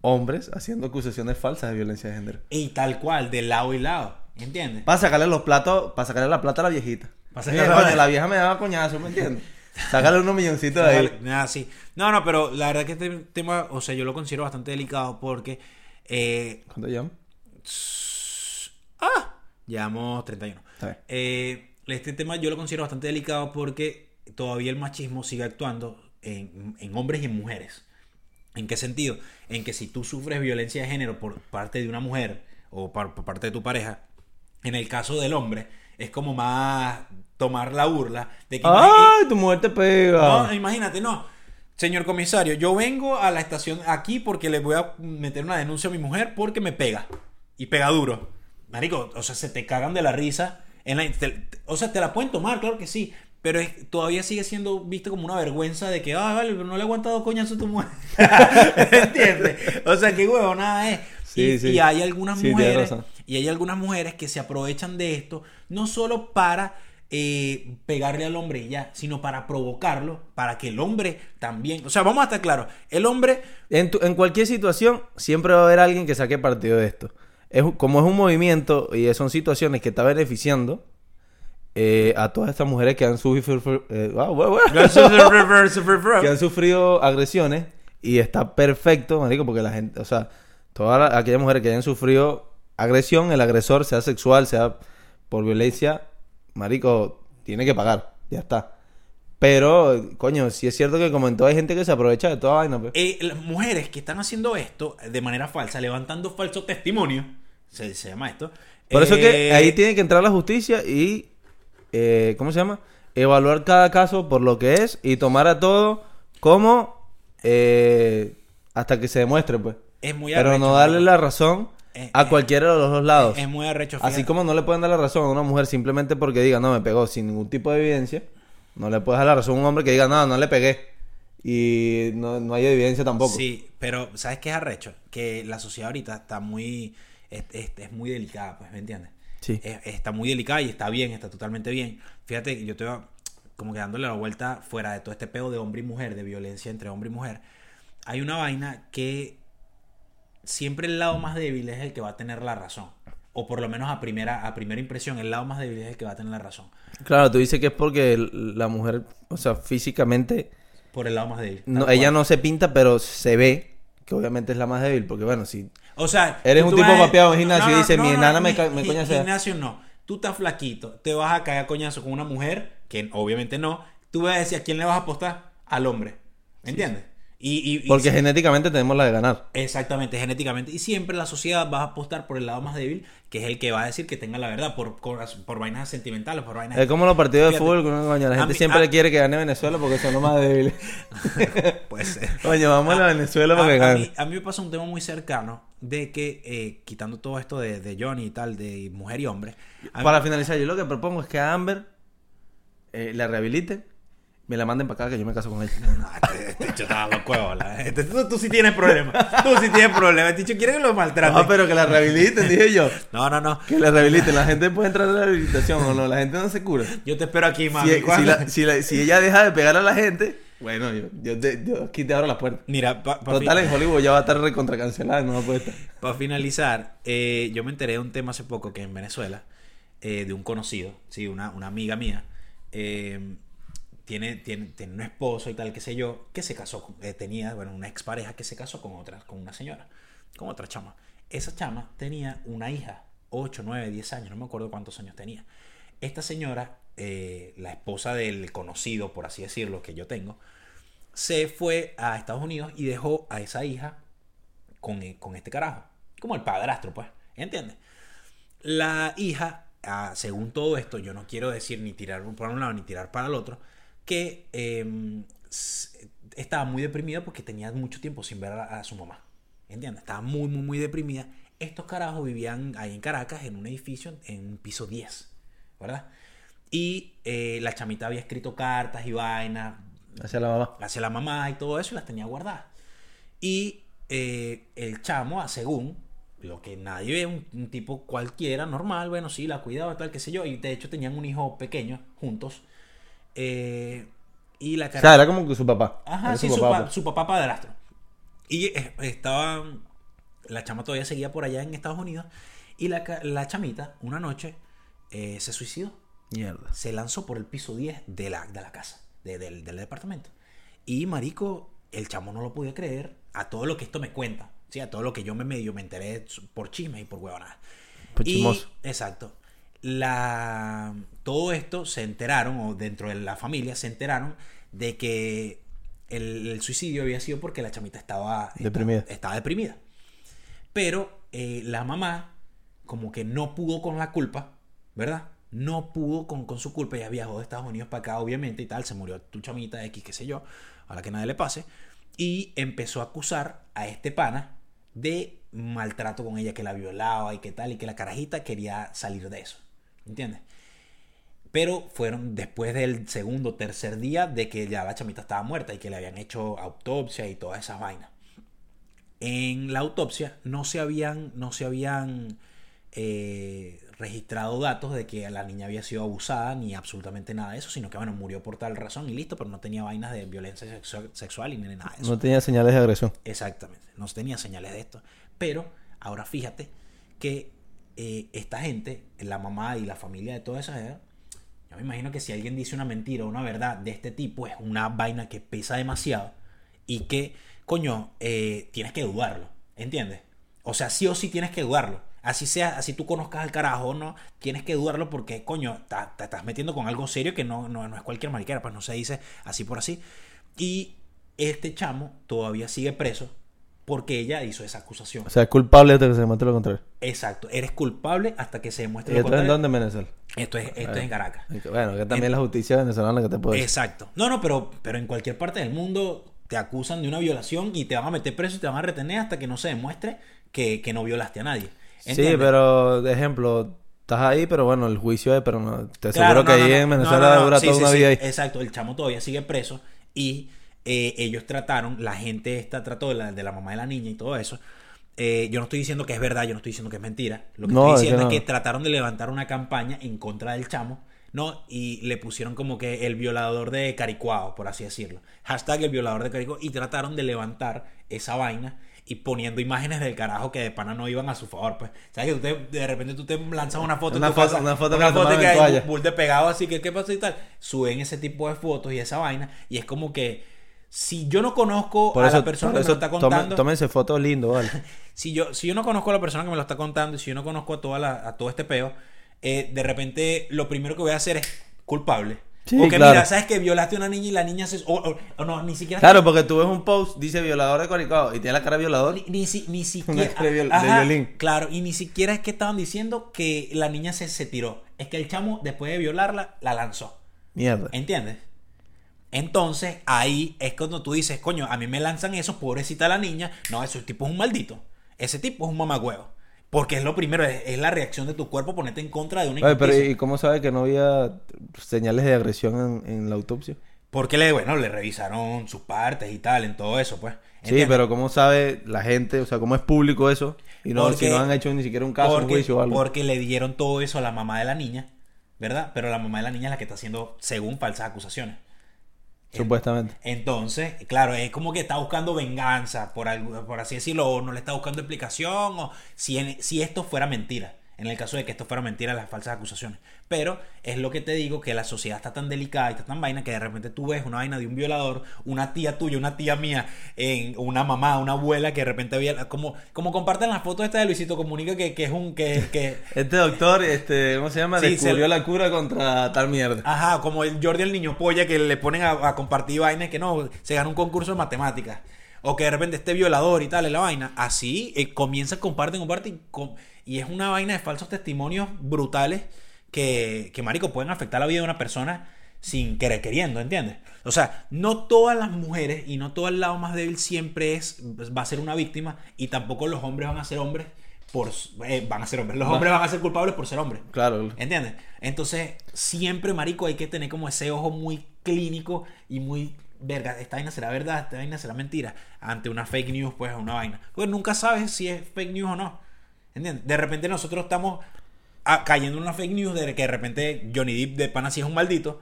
hombres haciendo acusaciones falsas de violencia de género. Y tal cual, de lado y lado. ¿Entiendes? Para sacarle los platos, para sacarle la plata a la viejita. Pa' Oye, sacarle- coño, la vieja me daba coñazo, ¿me entiendes? Sácale unos milloncitos de ahí. [laughs] Nada, sí. No, no, pero la verdad que este tema, o sea, yo lo considero bastante delicado porque. Eh, ¿Cuánto llaman? ¡Ah! Llevamos 31. Está bien. Eh, este tema yo lo considero bastante delicado porque todavía el machismo sigue actuando en, en hombres y en mujeres. ¿En qué sentido? En que si tú sufres violencia de género por parte de una mujer o por, por parte de tu pareja, en el caso del hombre, es como más tomar la burla de que ¡Ay, tu mujer te pega! no, imagínate, no. Señor comisario, yo vengo a la estación aquí porque le voy a meter una denuncia a mi mujer porque me pega. Y pega duro. Marico, o sea, se te cagan de la risa. En la- te- te- o sea, te la pueden tomar, claro que sí. Pero es- todavía sigue siendo visto como una vergüenza de que, ah, vale, pero no le he aguantado coñazo a tu mujer. [laughs] ¿Entiendes? O sea, qué huevo, nada es. Sí, y, sí. y hay algunas Sí, mujeres y hay algunas mujeres que se aprovechan de esto, no solo para eh, pegarle al hombre y ya, sino para provocarlo, para que el hombre también. O sea, vamos a estar claros: el hombre. En, tu- en cualquier situación, siempre va a haber alguien que saque partido de esto. Es, como es un movimiento y son situaciones que está beneficiando eh, a todas estas mujeres que han sufrido, eh, que han sufrido agresiones y está perfecto, marico, porque la gente, o sea, todas la- aquellas mujeres que hayan sufrido agresión, el agresor, sea sexual, sea por violencia, marico, tiene que pagar, ya está. Pero, coño, sí es cierto que como en todo hay gente que se aprovecha de toda vaina, pues. Eh, las mujeres que están haciendo esto de manera falsa, levantando falso testimonio, se, se llama esto. Por eso que eh, ahí tiene que entrar la justicia y, eh, ¿cómo se llama? Evaluar cada caso por lo que es y tomar a todo como eh, hasta que se demuestre, pues. Es muy Pero arrecho, no darle la razón Eh, a eh, cualquiera de los dos lados. Es muy arrecho. Así como no le pueden dar la razón a una mujer simplemente porque diga, no, me pegó sin ningún tipo de evidencia, no le puedes dar la razón a un hombre que diga, no, no le pegué. Y no, no hay evidencia tampoco. Sí, pero ¿sabes qué es arrecho? Que la sociedad ahorita está muy. Es, es- es muy delicada, pues, ¿me entiendes? Sí. Es- está muy delicada y está bien, está totalmente bien. Fíjate, que yo te voy como que dándole la vuelta fuera de todo este pedo de hombre y mujer, de violencia entre hombre y mujer. Hay una vaina que siempre el lado más débil es el que va a tener la razón. O por lo menos a primera, a primera impresión, el lado más débil es el que va a tener la razón. Claro, tú dices que es porque la mujer, o sea, físicamente, Por el lado más débil. no, ella no se pinta, pero se ve que obviamente es la más débil. Porque bueno, si O sea, Eres un tipo papeado en gimnasio y dice, "Mi enana me me coñacea". Gimnasio no. Tú estás flaquito, te vas a caer a coñazo con una mujer, que obviamente no. Tú vas a decir a quién le vas a apostar, al hombre. ¿Me entiendes? Y, y- y porque genéticamente tenemos la de ganar. Exactamente, genéticamente. Y siempre la sociedad va a apostar por el lado más débil, que es el que va a decir que tenga la verdad, por, por, por vainas sentimentales, por vainas... Es como los partidos de fútbol, que coño, la gente mí- siempre a- quiere que gane Venezuela porque son los más débiles. [laughs] Puede ser. [laughs] Coño, vamos a la Venezuela A, porque a gane. mí, a mí me pasa un tema muy cercano de que, eh, quitando todo esto de, de Johnny y tal, de mujer y hombre, mí- Para finalizar, yo lo que propongo es que a Amber eh, la rehabiliten, me la manden para acá que yo me caso con ella. No, este, bicho está loco. Este- tú, tú sí tienes problemas. Tú sí tienes problemas. Este bicho quiere que lo maltraten. Ah, pero que la rehabiliten, dije yo. No, no, no. Que la rehabiliten. La gente puede entrar a la rehabilitación o no. La gente no se cura. Yo te espero aquí, mami. Si, si, la- si la- si ella deja de pegar a la gente, bueno, yo, yo, te- yo aquí te abro la puerta. Mira, para Total, en Hollywood ya va a estar recontra cancelada, no va a poder estar. finalizar, eh, yo me enteré de un tema hace poco que en Venezuela, eh, de un conocido, sí, una, una amiga mía, eh, tiene, tiene, tiene un esposo y tal, qué sé yo, que se casó, eh, tenía, bueno, una expareja que se casó con otra, con una señora, con otra chama. Esa chama tenía una hija, 8, 9, 10 años, no me acuerdo cuántos años tenía. Esta señora, eh, la esposa del conocido, por así decirlo, que yo tengo, se fue a Estados Unidos y dejó a esa hija con, eh, con este carajo. Como el padrastro, pues. ¿Entiendes? La hija, ah, según todo esto, yo no quiero decir ni tirar para un lado ni tirar para el otro, que eh, estaba muy deprimida porque tenía mucho tiempo sin ver a, a su mamá. ¿Entiendes? Estaba muy, muy, muy deprimida. Estos carajos vivían ahí en Caracas, en un edificio, en un piso 10, ¿verdad? Y eh, la chamita había escrito cartas y vainas, Hacia la mamá. hacia la mamá y todo eso y las tenía guardadas. Y eh, el chamo, a según lo que nadie ve, un, un tipo cualquiera, normal, bueno, sí, la cuidaba, tal, qué sé yo, y de hecho tenían un hijo pequeño juntos. Eh, y la O sea, era como que su papá. Ajá, Era sí, su, pa- pues. su papá padrastro. Y eh, estaba. La chama todavía seguía por allá en Estados Unidos. Y la, la chamita, una noche, eh, se suicidó. Mierda. Se lanzó por el piso 10 de la, de la casa, de- del, del departamento. Y marico, el chamo no lo podía creer a todo lo que esto me cuenta. ¿sí? A todo lo que yo me medio me enteré por chismes y por huevonadas. Por Y- exacto. La, todo esto se enteraron, o dentro de la familia se enteraron, de que el, el suicidio había sido porque la chamita estaba Deprimida. Estaba, estaba deprimida. Pero eh, la mamá, como que no pudo con la culpa, ¿verdad? No pudo con, con su culpa. Ella viajó de Estados Unidos para acá, obviamente, y tal. Se murió tu chamita, X, qué sé yo. A la que nadie le pase. Y empezó a acusar a este pana de maltrato con ella, que la violaba y que tal, y que la carajita quería salir de eso. ¿Entiendes? Pero fueron después del segundo, tercer día de que ya la chamita estaba muerta y que le habían hecho autopsia y todas esas vainas. En la autopsia no se habían, no se habían eh, registrado datos de que la niña había sido abusada ni absolutamente nada de eso, sino que bueno, murió por tal razón y listo, pero no tenía vainas de violencia sexu- sexual y ni nada de eso. No tenía señales de agresión. Exactamente, no tenía señales de esto. Pero ahora fíjate que eh, esta gente, la mamá y la familia de toda esa gente, yo me imagino que si alguien dice una mentira o una verdad de este tipo, es una vaina que pesa demasiado y que, coño, eh, tienes que dudarlo, ¿entiendes? O sea, sí o sí tienes que dudarlo. Así sea, así tú conozcas al carajo no, tienes que dudarlo porque, coño, ta- te estás metiendo con algo serio que no, no, no es cualquier mariquera, pues no se dice así por así. Y este chamo todavía sigue preso porque ella hizo esa acusación. O sea, es culpable hasta que se demuestre lo contrario. Exacto, eres culpable hasta que se demuestre ¿Y lo esto es en contrario. dónde en Venezuela? Esto es, esto es en Caracas. Bueno, que también la justicia venezolana que te puede decir. Exacto. No, no, pero, pero en cualquier parte del mundo te acusan de una violación y te van a meter preso y te van a retener hasta que no se demuestre que, que no violaste a nadie. Sí, pero, de ejemplo, estás ahí, pero bueno, el juicio es, pero no, te Claro, aseguro que no, ahí en Venezuela dura sí, toda sí, una sí, vida ahí. Exacto, el chamo todavía sigue preso y eh, ellos trataron, la gente esta trató de la, de la mamá de la niña y todo eso. Eh, yo no estoy diciendo que es verdad, yo no estoy diciendo que es mentira. Lo que No, estoy es que diciendo es que trataron de levantar una campaña en contra del chamo, ¿no? Y le pusieron como que el violador de Caricuao, por así decirlo. Hashtag el violador de Caricuao. Y trataron de levantar esa vaina y poniendo imágenes del carajo que de pana no iban a su favor, pues. ¿Sabes que tú te- de repente tú te lanzas una foto en Una tu foto- casa, una foto que una foto hay toalla. bull de pegado así que qué pasó y tal. Suben ese tipo de fotos y esa vaina y es como que si yo no conozco Por a eso, la persona que me lo está contando, tómense fotos lindo, ¿vale? [laughs] si yo, si yo no conozco a la persona que me lo está contando y si yo no conozco a, toda la- a todo este peo, eh, de repente lo primero que voy a hacer es culpable. Sí, o que claro. mira, sabes que violaste a una niña y la niña se... O, o- o no, ni siquiera... Claro, porque tú ves un post, dice violador de Coricao, y tiene la cara de violador. Ni, ni, si- ni [laughs] siquiera... viol- de violín. Claro, y ni siquiera es que estaban diciendo que la niña se, se tiró. Es que el chamo, después de violarla, la lanzó. Mierda. ¿Entiendes? Entonces, ahí es cuando tú dices, coño, a mí me lanzan eso, pobrecita la niña. No, ese tipo es un maldito. Ese tipo es un mamagüevo. Porque es lo primero, es, es la reacción de tu cuerpo ponerte en contra de una Oye, pero. ¿y cómo sabe que no había señales de agresión en, en la autopsia? Porque le, bueno, le revisaron sus partes y tal, en todo eso, pues. Sí, pero ¿cómo sabe la gente? O sea, ¿cómo es público eso? Y no, Porque- si no han hecho ni siquiera un caso, un porque, juicio o algo. porque le dieron todo eso a la mamá de la niña, ¿verdad? Pero la mamá de la niña es la que está haciendo, según falsas acusaciones. Supuestamente. Entonces, claro, es como que está buscando venganza, por, algo, por así decirlo, o no le está buscando explicación, o si, en- si esto fuera mentira, en el caso de que esto fuera mentira, las falsas acusaciones. Pero es lo que te digo, que la sociedad está tan delicada y está tan vaina que de repente tú ves una vaina de un violador, una tía tuya, una tía mía, en una mamá, una abuela que de repente había, como, como comparten las fotos esta de Luisito Comunica, que, que es un, que, que, Este doctor, este, ¿cómo se llama? Sí, Descubrió se- la cura contra tal mierda. Ajá, como el Jordi el niño polla que le ponen a, a compartir vainas que no, se gana un concurso de matemáticas. O que de repente esté violador y tal, es la vaina. Así eh, comienza, comparte, comparte. Y, com- y es una vaina de falsos testimonios brutales que, que, marico, pueden afectar la vida de una persona sin querer queriendo, ¿entiendes? O sea, no todas las mujeres y no todo el lado más débil siempre es va a ser una víctima y tampoco los hombres van a ser hombres por eh, van a ser hombres. Los hombres van a ser culpables por ser hombres. Claro. ¿Entiendes? Entonces, siempre, marico, hay que tener como ese ojo muy clínico y muy... Verga, esta vaina será verdad, esta vaina será mentira. Ante una fake news, pues, una vaina. Pues nunca sabes si es fake news o no. ¿Entiendes? De repente nosotros estamos cayendo en una fake news de que de repente Johnny Depp de pana sí es un maldito.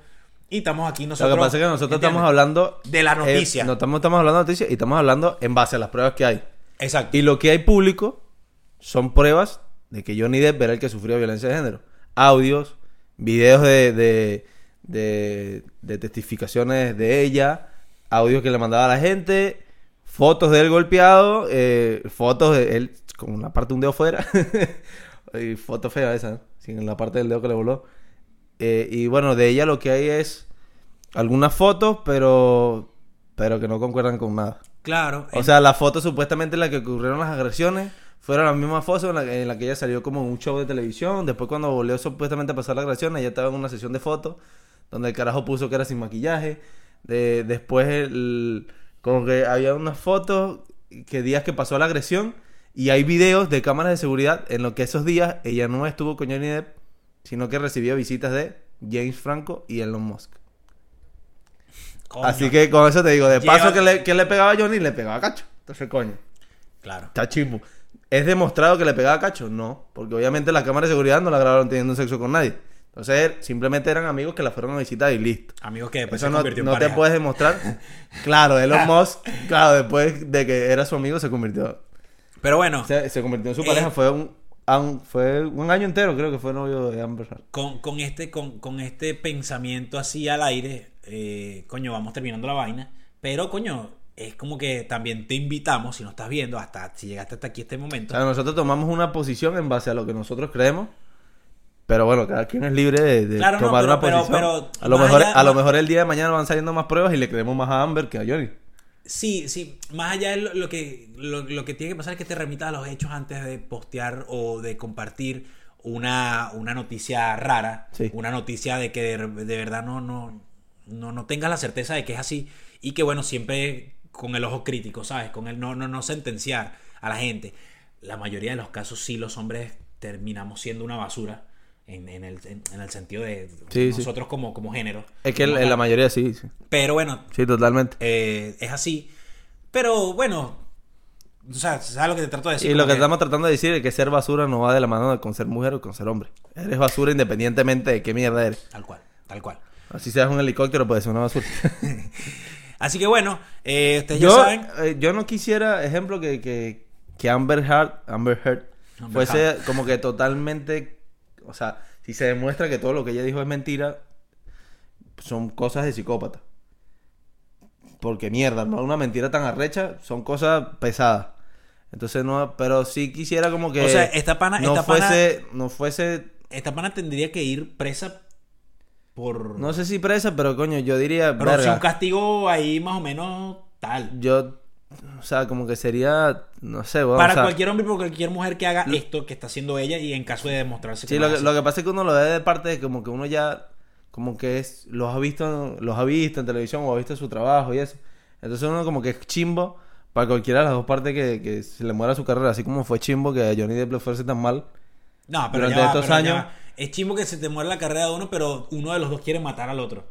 Y estamos aquí Lo nosotros. que pasa es que nosotros ¿entiendes? estamos hablando... De la eh, noticia. no estamos, estamos hablando de noticias y estamos hablando en base a las pruebas que hay. Exacto. Y lo que hay público son pruebas de que Johnny Depp era el que sufrió violencia de género. Audios, videos de, de, de- de testificaciones de ella, audios que le mandaba a la gente, fotos de él golpeado, eh, fotos de él con una parte de un dedo fuera. [laughs] y foto fea esa, sin la parte del dedo que le voló. Eh, y bueno, de ella lo que hay es algunas fotos, pero, pero que no concuerdan con nada. Claro. O sea, las fotos supuestamente en las que ocurrieron las agresiones fueron las mismas fotos en la, en la que ella salió como en un show de televisión. Después cuando volvió supuestamente a pasar la agresión, ella estaba en una sesión de fotos donde el carajo puso que era sin maquillaje. De, después el, como que había unas fotos que días que pasó la agresión y hay videos de cámaras de seguridad en lo que esos días ella no estuvo con Johnny Depp, sino que recibió visitas de James Franco y Elon Musk. Coño. Así que con eso te digo, de paso que le, que le pegaba a Johnny, le pegaba a Cacho. Entonces, coño. Claro. Está chimbo. ¿Es demostrado que le pegaba a Cacho? No, porque obviamente la cámara de seguridad no la grabaron teniendo sexo con nadie. Entonces, simplemente eran amigos que la fueron a visitar y listo. Amigos que después Eso se no, convirtió en no te puedes demostrar. [laughs] claro, Elon Musk, claro, después de que era su amigo, se convirtió. Pero bueno, Se, se convirtió en su Eh. pareja. Fue un, fue un año entero, creo que fue novio de Amber Heard. con, con este, con, con este pensamiento así al aire, eh, coño, vamos terminando la vaina. Pero, coño, es como que también te invitamos, si no estás viendo, hasta si llegaste hasta aquí este momento. sea, nosotros tomamos una posición en base a lo que nosotros creemos. Pero bueno, cada quien es libre de, de Claro, no, tomar pero- una pero- posición. pero a lo mejor, allá- a lo mejor el día de mañana van saliendo más pruebas y le creemos más a Amber que a Johnny. Sí, sí, más allá de lo, lo que, lo, lo que tiene que pasar es que te remitas a los hechos antes de postear o de compartir una, una noticia rara, Sí. una noticia de que de, de verdad no, no, no, no tengas la certeza de que es así y que bueno, siempre con el ojo crítico, ¿sabes? Con el no, no, no sentenciar a la gente. La mayoría de los casos sí los hombres terminamos siendo una basura en, en el, en, en el sentido de Sí, sí. nosotros como, como género. Es que en la mayoría sí, sí. Pero bueno, Sí, totalmente. eh, es así. Pero bueno, o sea, ¿sabes lo que te trato de decir? y lo que estamos tratando de decir es que ser basura no va de la mano de con ser mujer o con ser hombre. Eres basura independientemente de qué mierda eres. Tal cual, tal cual. Así seas un helicóptero, puede ser una basura. [laughs] Así que bueno, eh, ustedes ya yo, saben. eh, yo no quisiera, ejemplo, que, que, que Amber Heard, Amber Heard Amber fuese como que totalmente, o sea, si se demuestra que todo lo que ella dijo es mentira, son cosas de psicópata. Porque mierda, no una mentira tan arrecha, son cosas pesadas. Entonces no, pero sí quisiera como que O sea, esta pana- no esta pana- fuese, no fuese, Esta pana tendría que ir presa por. no sé si presa, pero coño, yo diría, pero verga, un castigo ahí más o menos tal. yo, o sea, como que sería, no sé, bueno, Para o sea, cualquier hombre por cualquier mujer que haga esto que está haciendo ella y en caso de demostrarse Sí, no lo que, lo que pasa es que uno lo ve de parte de como que uno ya, como que es, los ha visto, los ha visto en televisión o ha visto su trabajo y eso. Entonces uno como que es chimbo para cualquiera de las dos partes que, que se le muera su carrera, así como fue chimbo que Johnny Depp le fuese tan mal. No, pero durante ya va, estos pero ya años- va. Es chimbo que se te muere la carrera de uno, pero uno de los dos quiere matar al otro.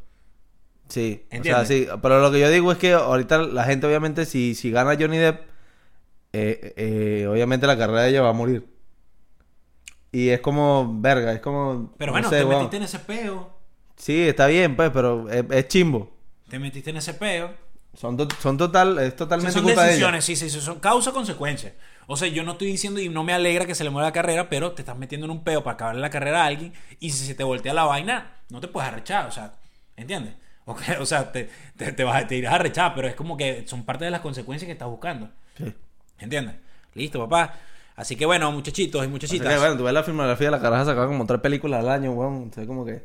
Sí, o ¿Entiendes? sea, sí, pero lo que yo digo es que ahorita la gente obviamente si, si gana Johnny Depp, eh, eh, obviamente la carrera de ella va a morir. Y es como, verga, es como... Pero no bueno, sé, te metiste en ese peo. Sí, está bien, pues, pero es, es chimbo. Te metiste en ese peo. Son, to- son total, es O sea, totalmente son culpa de ella. decisiones, sí, sí, son causa-consecuencia. O sea, yo no estoy diciendo y no me alegra que se le muera la carrera, pero te estás metiendo en un peo para acabarle la carrera a alguien y si se te voltea la vaina, no te puedes arrechar, o sea, ¿entiendes? O, que- [laughs] o sea, te, te, te vas, te irás a arrechar, pero es como que son parte de las consecuencias que estás buscando, Sí. ¿entiendes? Listo, papá. Así que bueno, muchachitos y muchachitas. que, bueno, tú ves la filmografía de la caraja sacaba como tres películas al año, weón. Entonces, como que.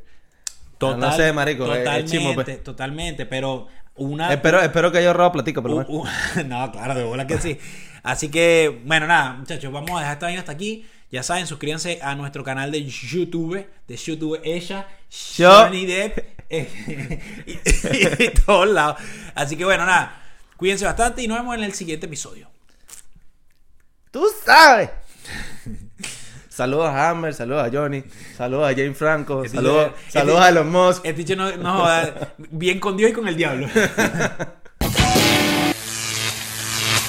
total- no sé, marico, es- es Totalmente, chimbo, pues. totalmente, pero una... Espero, espero que haya ahorrado platica, pero Uh, bueno. uh, [laughs] no, claro, de bola que sí. Así que, bueno, nada, muchachos, vamos a dejar esta vaina hasta aquí. Ya saben, suscríbanse a nuestro canal de YouTube, de YouTube ella, Yo. Johnny Depp, [laughs] eh, y, todos lados. Así que, bueno, nada, cuídense bastante y nos vemos en el siguiente episodio. ¡Tú sabes! saludos a Hammer, saludos a Johnny, saludos a James Franco, Este saludos, saludos este- a Elon Musk. Este dicho no, no bien con Dios y con el diablo. [laughs]